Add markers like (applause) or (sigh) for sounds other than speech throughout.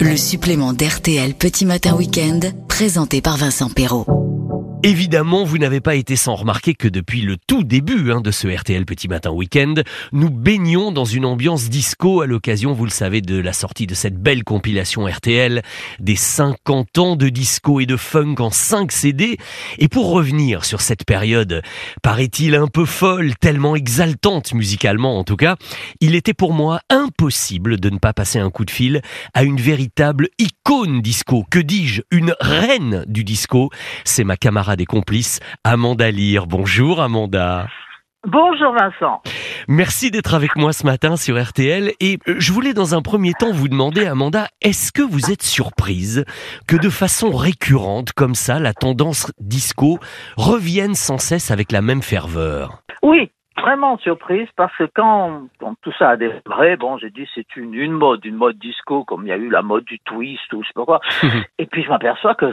Le supplément d'RTL Petit Matin Week-end, présenté par Vincent Perrault. Évidemment, vous n'avez pas été sans remarquer que depuis le tout début hein, de ce RTL Petit Matin Week-end, nous baignons dans une ambiance disco à l'occasion, vous le savez, de la sortie de cette belle compilation RTL des 50 ans de disco et de funk en 5 CD. Et pour revenir sur cette période, paraît-il un peu folle, tellement exaltante musicalement en tout cas, il était pour moi impossible de ne pas passer un coup de fil à une véritable icône disco. Que dis-je? Une reine du disco. C'est ma camarade des complices, Amanda Lear. Bonjour Amanda. Bonjour Vincent. Merci d'être avec moi ce matin sur RTL et euh, je voulais dans un premier temps vous demander Amanda, est-ce que vous êtes surprise que de façon récurrente comme ça la tendance disco revienne sans cesse avec la même ferveur? Oui, vraiment surprise parce que quand, quand tout ça a démarré, bon, j'ai dit c'est une, une mode, une mode disco, comme il y a eu la mode du twist ou je sais pas quoi. (laughs) Et puis je m'aperçois que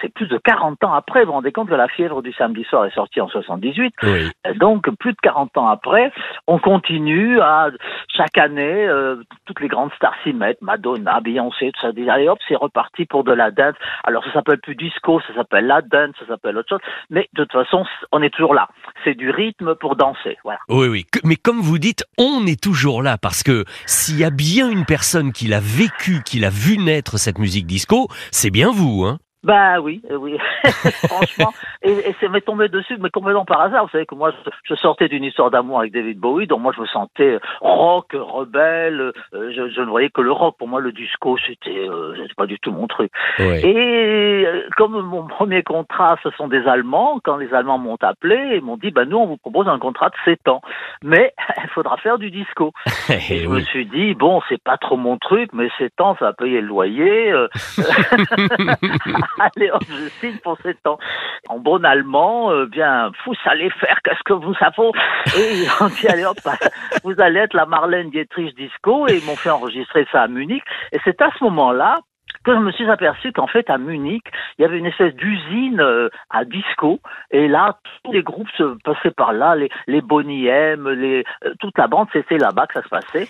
c'est plus de 40 ans après. Vous vous rendez compte que la fièvre du samedi soir est sortie en 78. Oui. Donc plus de 40 ans après, on continue à chaque année, euh, toutes les grandes stars s'y mettent, Madonna, Beyoncé, tout ça. Dit, allez hop, c'est reparti pour de la dance. Alors ça s'appelle plus disco, ça s'appelle la dance, ça s'appelle autre chose. Mais de toute façon, on est toujours là. C'est du rythme pour danser. Oui, oui. Mais comme vous dites, on est toujours là parce que s'il y a bien une personne qui l'a vécu, qui l'a vu naître cette musique disco, c'est bien vous, hein Bah oui, euh, oui, (laughs) franchement. Et, et c'est m'est tombé dessus, mais complètement par hasard. Vous savez que moi, je, sortais d'une histoire d'amour avec David Bowie, donc moi je me sentais rock, rebelle. euh, je, je ne voyais que le rock. Pour moi, le disco, c'était, euh, c'était pas du tout mon truc. Oui. Et euh, comme mon premier contrat, ce sont des Allemands, quand les Allemands m'ont appelé, ils m'ont dit, bah nous, on vous propose un contrat de 7 ans, mais (laughs) il faudra faire du disco. (laughs) Et je me suis dit, bon, c'est pas trop mon truc, mais 7 ans, ça va payer le loyer. (laughs) Allez, hop, je signe pour 7 ans. En bon allemand, euh, bien, vous allez faire qu'est-ce que vous savez. Et (laughs) ont dit, allez hop, (laughs) vous allez être la Marlène Dietrich Disco, et ils m'ont fait enregistrer ça à Munich. Et c'est à ce moment-là que je me suis aperçu qu'en fait, à Munich, il y avait une espèce d'usine euh, à disco, et là, tous les groupes se passaient par là, les, les Bonnie M, les, euh, toute la bande, c'était là-bas que ça se passait.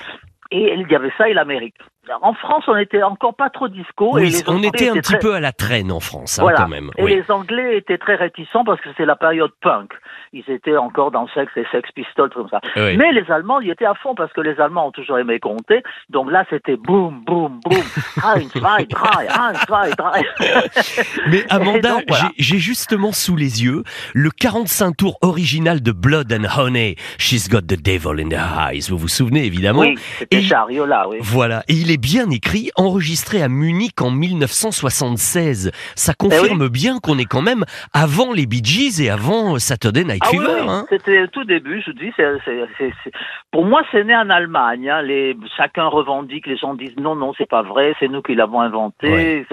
Et il y avait ça et l'Amérique. En France, on était encore pas trop disco. et Oui, les on était un petit très- peu à la traîne en France, hein, voilà. quand même. Et Oui. les Anglais étaient très réticents parce que c'était la période punk. Ils étaient encore dans Sex et Sex Pistols, tout comme ça. Oui. Mais les Allemands, ils étaient à fond parce que les Allemands ont toujours aimé compter. Donc là, c'était boum, boum, boum. (laughs) Un, zwei, drei, un, zwei, drei. (laughs) Mais Amanda, voilà. j'ai- justement sous les yeux le 45 tours original de Blood and Honey. She's got the devil in her eyes. Vous vous souvenez évidemment Oui, c'était Chariola, oui. Voilà, et il est bien écrit, enregistré à Munich en 1976. Ça Eh confirme bien qu'on est quand même avant les Bee Gees et avant Saturday Night Ah Fever. oui, hein. c'était au tout début, je vous dis, pour moi, c'est né en Allemagne. hein. Les, chacun revendique, les gens disent non, non, c'est pas vrai, c'est nous qui l'avons inventé, Ouais.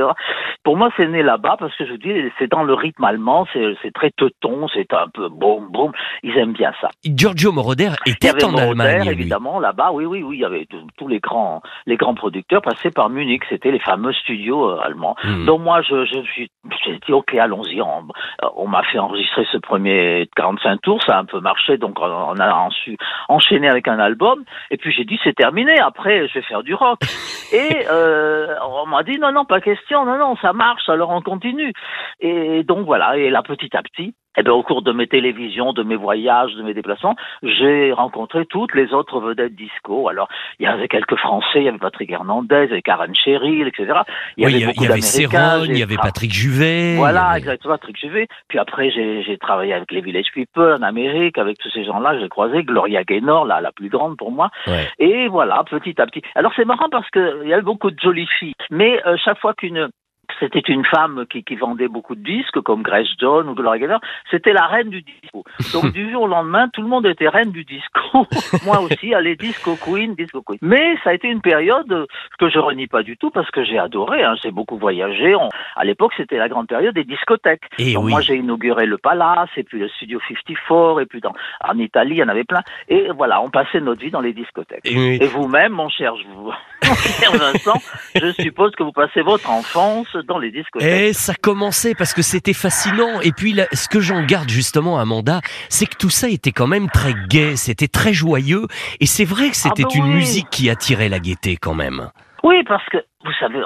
Pour moi, c'est né là-bas parce que je vous dis, c'est dans le rythme allemand, c'est, très teuton, c'est un peu boum, boum. Ils aiment bien ça. Giorgio Moroder Il y était avait en Moroder, Allemagne. évidemment, là-bas, oui, oui, oui, il y avait tous- les grands, les grands producteurs passaient par Munich, c'était les fameux studios euh, allemands. Hmm. Donc moi, je, je suis, j'ai dit ok, allons-y. On, on m'a fait enregistrer ce premier 45 tours, ça a un peu marché, donc on, a ensuite enchaîné avec un album. Et puis j'ai dit c'est terminé. Après, je vais faire du rock. (laughs) Et euh, on m'a dit non, non, pas question, non, non, ça marche. Alors on continue. Et donc voilà. Et là, petit à petit. Eh ben, au cours de mes télévisions, de mes voyages, de mes déplacements, j'ai rencontré toutes les autres vedettes disco. Alors, il y avait quelques Français, il y avait Patrick Hernandez, il y avait Karen Cheryl, etc. Il y Oui, avait beaucoup il y avait. Céron, il y avait Patrick Juvet. voilà, avait- exactement, Patrick Juvet. Puis après, j'ai travaillé avec les Village People en Amérique, avec tous ces gens-là j'ai croisés, Gloria Gaynor, la, la plus grande pour moi. Ouais. Et voilà, petit à petit. Alors c'est marrant parce que il y avait beaucoup de jolies filles, mais euh, chaque fois qu'une c'était une femme qui, qui vendait beaucoup de disques, comme Grace Jones ou Gloria Gaynor, c'était la reine du disco. Donc (laughs) du jour au lendemain, tout le monde était reine du disco. (laughs) Moi aussi, allez, disco queen, disco queen. Mais ça a été une période que je renie pas du tout parce que j'ai adoré. Hein. J'ai beaucoup voyagé. On- à l'époque, c'était la grande période des discothèques. Et Donc oui. moi, j'ai inauguré le Palace, et puis le Studio 54, et puis dans, en Italie, il y en avait plein. Et voilà, on passait notre vie dans les discothèques. Et- Et vous-même, mon cher, je vous- (laughs) mon cher Vincent, je suppose que vous passez votre enfance dans les discothèques. Et ça commençait parce que c'était fascinant. Et puis, là, ce que j'en garde justement, Amanda, c'est que tout ça était quand même très gai, c'était très joyeux. Et c'est vrai que c'était bah une oui. musique qui attirait la gaieté quand même. Oui, parce que vous savez,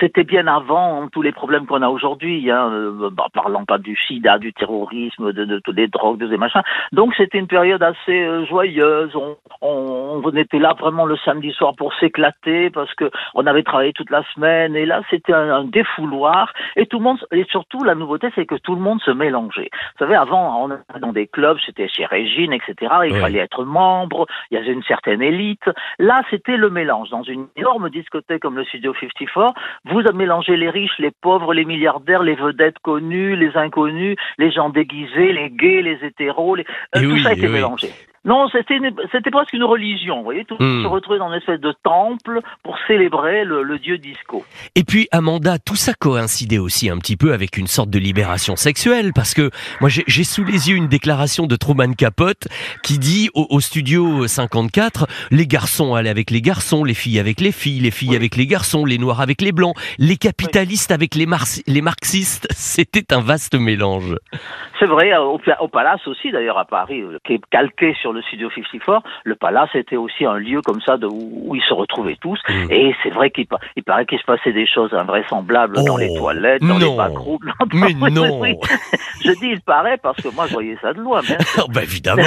c'était bien avant tous les problèmes qu'on a aujourd'hui, hein, euh, bah, parlant pas du sida, du terrorisme, de, de, des drogues, de des machins. Donc c'était une période assez euh, joyeuse. On, on, on, était là vraiment le samedi soir pour s'éclater parce que on avait travaillé toute la semaine et là c'était un, défouloir et tout le monde et surtout la nouveauté c'est que tout le monde se mélangeait. Vous savez, avant on était dans des clubs, c'était chez Régine, etc. Il fallait être membre, il y avait une certaine élite. Là c'était le mélange dans une énorme discothèque comme le Studio 54, vous mélangez les riches, les pauvres, les milliardaires, les vedettes connues, les inconnus, les gens déguisés, les gays, les hétéros, les... Euh, tout ça a été mélangé. Non, c'était c'était presque une religion. Vous voyez, tout hmm. se retrouvait dans une espèce de temple pour célébrer le, dieu disco. Et puis Amanda, tout ça coïncidait aussi un petit peu avec une sorte de libération sexuelle, parce que moi j'ai sous les yeux une déclaration de Truman Capote qui dit au, studio 54 les garçons allaient avec les garçons, les filles avec les filles, les filles avec les garçons, les noirs avec les blancs, les capitalistes avec les, les marxistes. (laughs) C'était un vaste mélange. C'est vrai, au, au Palace aussi d'ailleurs à Paris, euh, qui est calqué sur le Studio 54, le Palace était aussi un lieu comme ça de, où, ils se retrouvaient tous. Mm. Et c'est vrai qu'il il paraît qu'il se passait des choses invraisemblables dans les oh, toilettes, dans les backrooms. (laughs) Mais non Je dis il paraît parce que moi je voyais ça de loin. Bien (laughs) bah évidemment,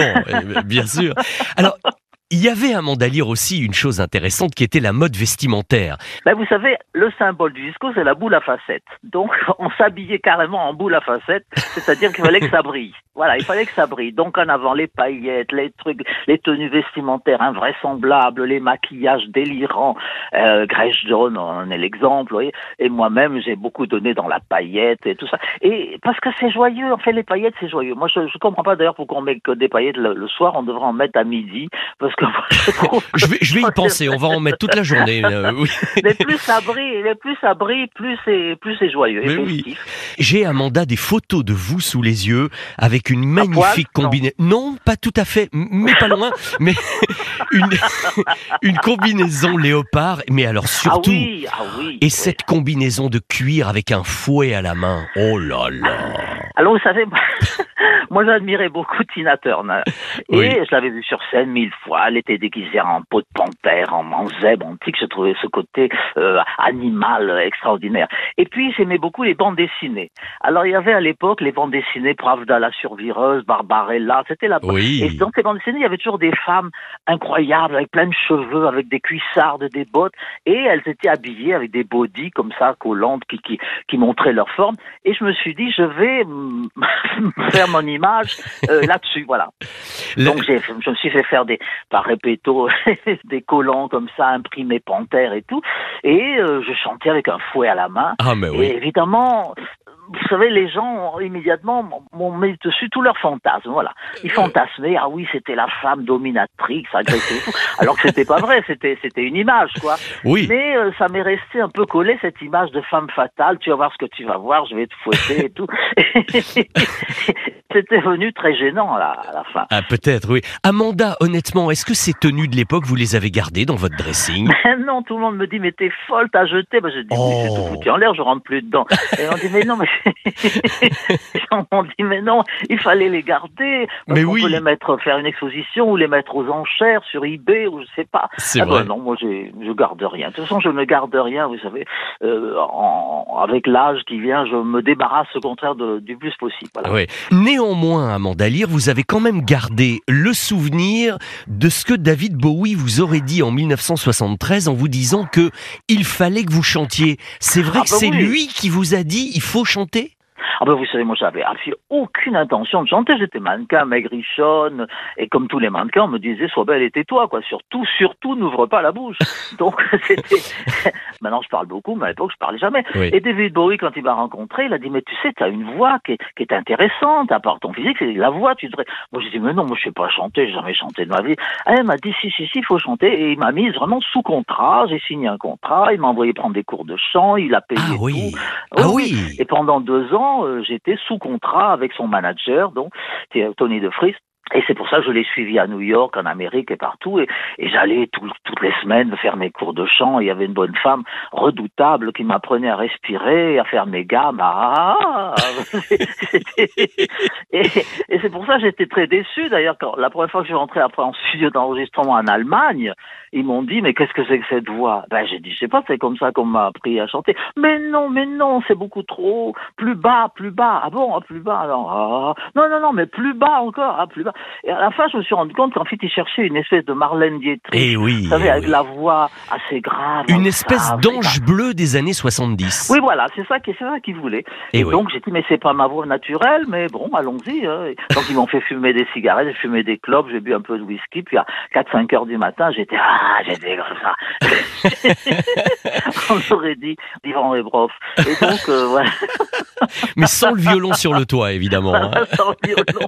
bien sûr. Alors, il y avait à Mandalire aussi une chose intéressante qui était la mode vestimentaire. Ben vous savez, le symbole du disco, c'est la boule à facettes. Donc, (laughs) on s'habillait carrément en boule à facettes, c'est-à-dire qu'il fallait que ça brille. Voilà, il fallait que ça brille. Donc, en avant, les paillettes, les trucs, les tenues vestimentaires invraisemblables, les maquillages délirants. Euh, Grace Jones en est l'exemple, voyez. Et moi-même, j'ai beaucoup donné dans la paillette et tout ça. Et parce que c'est joyeux, en fait, les paillettes, c'est joyeux. Moi, je, je comprends pas d'ailleurs pourquoi on met que des paillettes le, le soir. On devrait en mettre à midi, parce que je, vais, je vais y (laughs) penser, on va en mettre toute la journée. Euh, (laughs) mais plus ça brille, plus ça brille, plus c'est, plus c'est joyeux. Oui. J'ai, Amanda, des photos de vous sous les yeux avec une magnifique combinaison. Non. pas tout à fait, mais pas loin, (laughs) mais une, une combinaison léopard, mais alors surtout, ah oui, ah oui, et cette combinaison de cuir avec un fouet à la main. Oh là là. Alors vous savez, (laughs) moi j'admirais beaucoup Tina Turner et je l'avais vue sur scène mille fois elle était déguisée en peau de panthère, en, en zèbre antique. Je trouvais ce côté euh, animal extraordinaire. Et puis, j'aimais beaucoup les bandes dessinées. Alors, il y avait à l'époque les bandes dessinées Pravda la survireuse, Barbarella, c'était la oui. Et dans ces bandes dessinées, il y avait toujours des femmes incroyables, avec plein de cheveux, avec des cuissardes, des bottes, et elles étaient habillées avec des bodys comme ça, collantes, qui, qui, qui montraient leur forme. Et je me suis dit, je vais (laughs) faire mon image euh, (laughs) là-dessus, voilà. Donc, je me suis fait faire des, répéto (laughs) des collants comme ça imprimés panthère et tout et euh, je chantais avec un fouet à la main ah, mais oui. et évidemment vous savez, les gens immédiatement m'ont mis dessus tous leurs fantasmes. Voilà, ils fantasmaient. Ah oui, c'était la femme et tout. Alors que c'était pas vrai, c'était c'était une image, quoi. Oui. Mais euh, ça m'est resté un peu collé cette image de femme fatale. Tu vas voir ce que tu vas voir. Je vais te fouetter et tout. (laughs) c'était venu très gênant à la, à la fin. Ah peut-être, oui. Amanda, honnêtement, est-ce que ces tenues de l'époque vous les avez gardées dans votre dressing? (laughs) Non, tout le monde me dit mais t'es folle, t'as jeté. Ben, je dis oh. c'est tout foutu en l'air, je rentre plus dedans. Et on dit mais non mais (laughs) on dit mais non, il fallait les garder. Mais on oui. peut les mettre, faire une exposition ou les mettre aux enchères sur eBay ou je sais pas. C'est ah vrai. Ben non, moi je garde rien. De toute façon, je ne garde rien, vous savez. Euh, en, avec l'âge qui vient, je me débarrasse au contraire de, du plus possible. Voilà. Oui. Néanmoins, Amanda Lear, vous avez quand même gardé le souvenir de ce que David Bowie vous aurait dit en 1973 en vous disant que il fallait que vous chantiez. C'est vrai Ah que bah c'est oui. lui qui vous a dit il faut chanter volonté ah ben vous savez, moi j'avais absolument aucune intention de chanter. J'étais mannequin, maigrichonne, et comme tous les mannequins, on me disait sois belle et tais-toi, quoi. Surtout, surtout, n'ouvre pas la bouche. (laughs) Donc (laughs) c'était. (laughs) Maintenant je parle beaucoup, mais à l'époque je parlais jamais. Oui. Et David Bowie, quand il m'a rencontré, il a dit mais tu sais, tu as une voix qui est, qui est intéressante, à part ton physique, c'est la voix. Tu devrais. Moi j'ai dit mais non, moi je sais pas chanter, j'ai jamais chanté de ma vie. Ah, il m'a dit si si si, il faut chanter, et il m'a mis vraiment sous contrat. J'ai signé un contrat, il m'a envoyé prendre des cours de chant, il a payé Ah oui. tout. Ah Oh oui. Et pendant deux ans, j'étais sous contrat avec son manager, donc Tony De. Et c'est pour ça que je l'ai suivi à New York, en Amérique et partout. Et, et j'allais toutes les semaines faire mes cours de chant. il y avait une bonne femme redoutable qui m'apprenait à respirer, à faire mes gammes. Ah, (laughs) et, et c'est pour ça que j'étais très déçu. D'ailleurs, quand la première fois que je suis rentré après en studio d'enregistrement en Allemagne, ils m'ont dit mais qu'est-ce que c'est que cette voix? Ben j'ai dit je sais pas, c'est comme ça qu'on m'a appris à chanter. Mais non, mais non, c'est beaucoup trop. Plus bas, plus bas. Ah bon, ah, plus bas. Ah, non, non, non, mais plus bas encore, ah, plus bas. Et à la fin, je me suis rendu compte qu'en fait, ils cherchaient une espèce de Marlène Dietrich. Et eh oui. Vous savez, eh avec la voix assez grave. Une espèce d'ange bleu des années 70. Oui, voilà, c'est ça, c'est ça qu'ils voulaient. Et, eh donc j'ai dit mais c'est pas ma voix naturelle, mais bon, allons-y. Hein. Donc ils m'ont fait fumer des cigarettes, j'ai fumé des clopes, j'ai bu un peu de whisky, puis à 4-5 heures du matin, j'étais ah, j'étais comme ça. (laughs) (laughs) On aurait dit Ivan Rebrov. Et donc euh, voilà. Mais sans le violon sur le toit, évidemment. Hein. (laughs) sans le violon.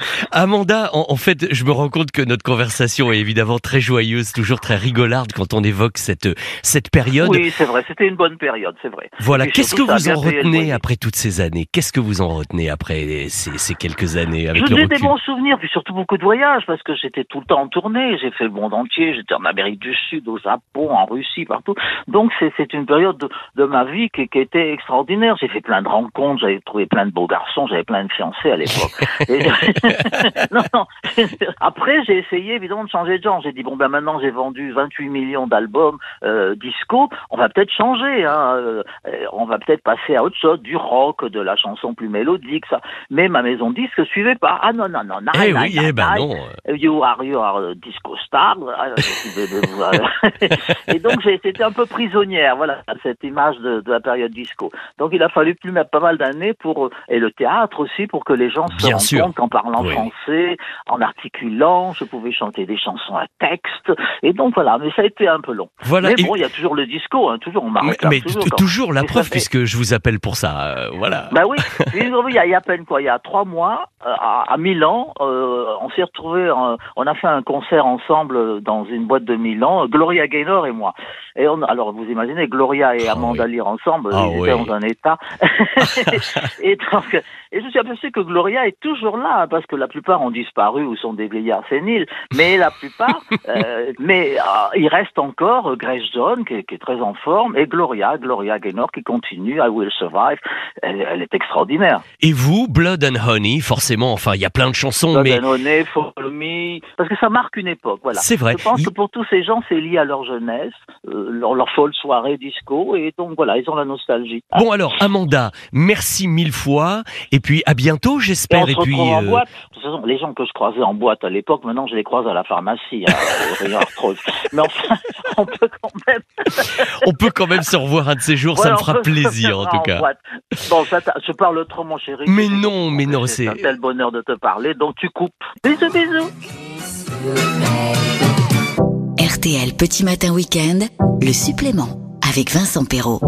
Amanda, en, fait, je me rends compte que notre conversation est évidemment très joyeuse, toujours très rigolarde quand on évoque cette, cette période. Oui, c'est vrai, c'était une bonne période, c'est vrai. Voilà, qu'est-ce que vous en retenez après toutes ces années? Qu'est-ce que vous en retenez après ces, ces quelques années avec Je le des bons souvenirs, puis surtout beaucoup de voyages, parce que j'étais tout le temps en tournée, j'ai fait le monde entier, j'étais en Amérique du Sud, au Japon, en Russie, partout. Donc c'est une période de, de ma vie qui, qui était extraordinaire. J'ai fait plein de rencontres, j'avais trouvé plein de beaux garçons, j'avais plein de fiancés à l'époque. (laughs) (laughs) (laughs) non, non. (laughs) Après, j'ai essayé évidemment de changer de genre. J'ai dit bon ben maintenant j'ai vendu 28 millions d'albums euh, disco, on va peut-être changer. Hein. Euh, on va peut-être passer à autre chose, du rock, de la chanson plus mélodique, ça. Mais ma maison disque suivait pas. Ah non non non. eh oui, eh ben non. You are you are disco star. (laughs) Et donc j'ai été un peu prisonnière, voilà, cette image de, de, la période disco. Donc il a fallu plus mettre pas mal d'années pour et le théâtre aussi pour que les gens se rendent compte qu'en parlant français, en articulant, je pouvais chanter des chansons à texte. Et donc voilà, mais ça a été un peu long. Voilà. Mais bon, il y a toujours le disco, hein, toujours on Mais, mais toujours, la preuve, puisque je vous appelle pour ça. Euh, voilà. Bah (laughs) oui, il y, a, il y a à peine quoi, il y a trois mois, euh, à, à, Milan, euh, on s'est retrouvés, on a fait un concert ensemble dans une boîte de Milan, Gloria Gaynor et moi. Et on, alors vous imaginez, Gloria et ah Amanda Lear ensemble, ah ils étaient dans un état. (laughs) (laughs) et donc, et je suis aperçu que Gloria est toujours là, parce que la plupart ont disparu ou sont des vieillards séniles, mais la plupart, (laughs) euh, mais euh, il reste encore Grace John, qui, qui, est très en forme, et Gloria, Gloria Gaynor, qui continue, I Will Survive, elle, elle, est extraordinaire. Et vous, Blood and Honey, forcément, enfin, il y a plein de chansons, Blood mais... and Honey, Follow Me, parce que ça marque une époque, voilà. C'est vrai. Je pense que pour tous ces gens, c'est lié à leur jeunesse, euh, leur, leur, folle soirée disco, et donc voilà, ils ont la nostalgie. Bon alors, Amanda, merci mille fois, et puis à bientôt, j'espère. Et, puis, en boîte. De toute façon, les gens que je croisais en boîte à l'époque, maintenant je les croise à la pharmacie. Hein, (laughs) Mais enfin, (laughs) on peut quand même. (laughs) on peut quand même se revoir un de ces jours, ça me fera plaisir en tout cas. Boîte. Bon, ça, je parle trop, mon chéri. Mais non, mais non, c'est. un tel bonheur de te parler, donc tu coupes. Bisous, bisous. RTL Petit Matin Week-end, le supplément avec Vincent Perrault.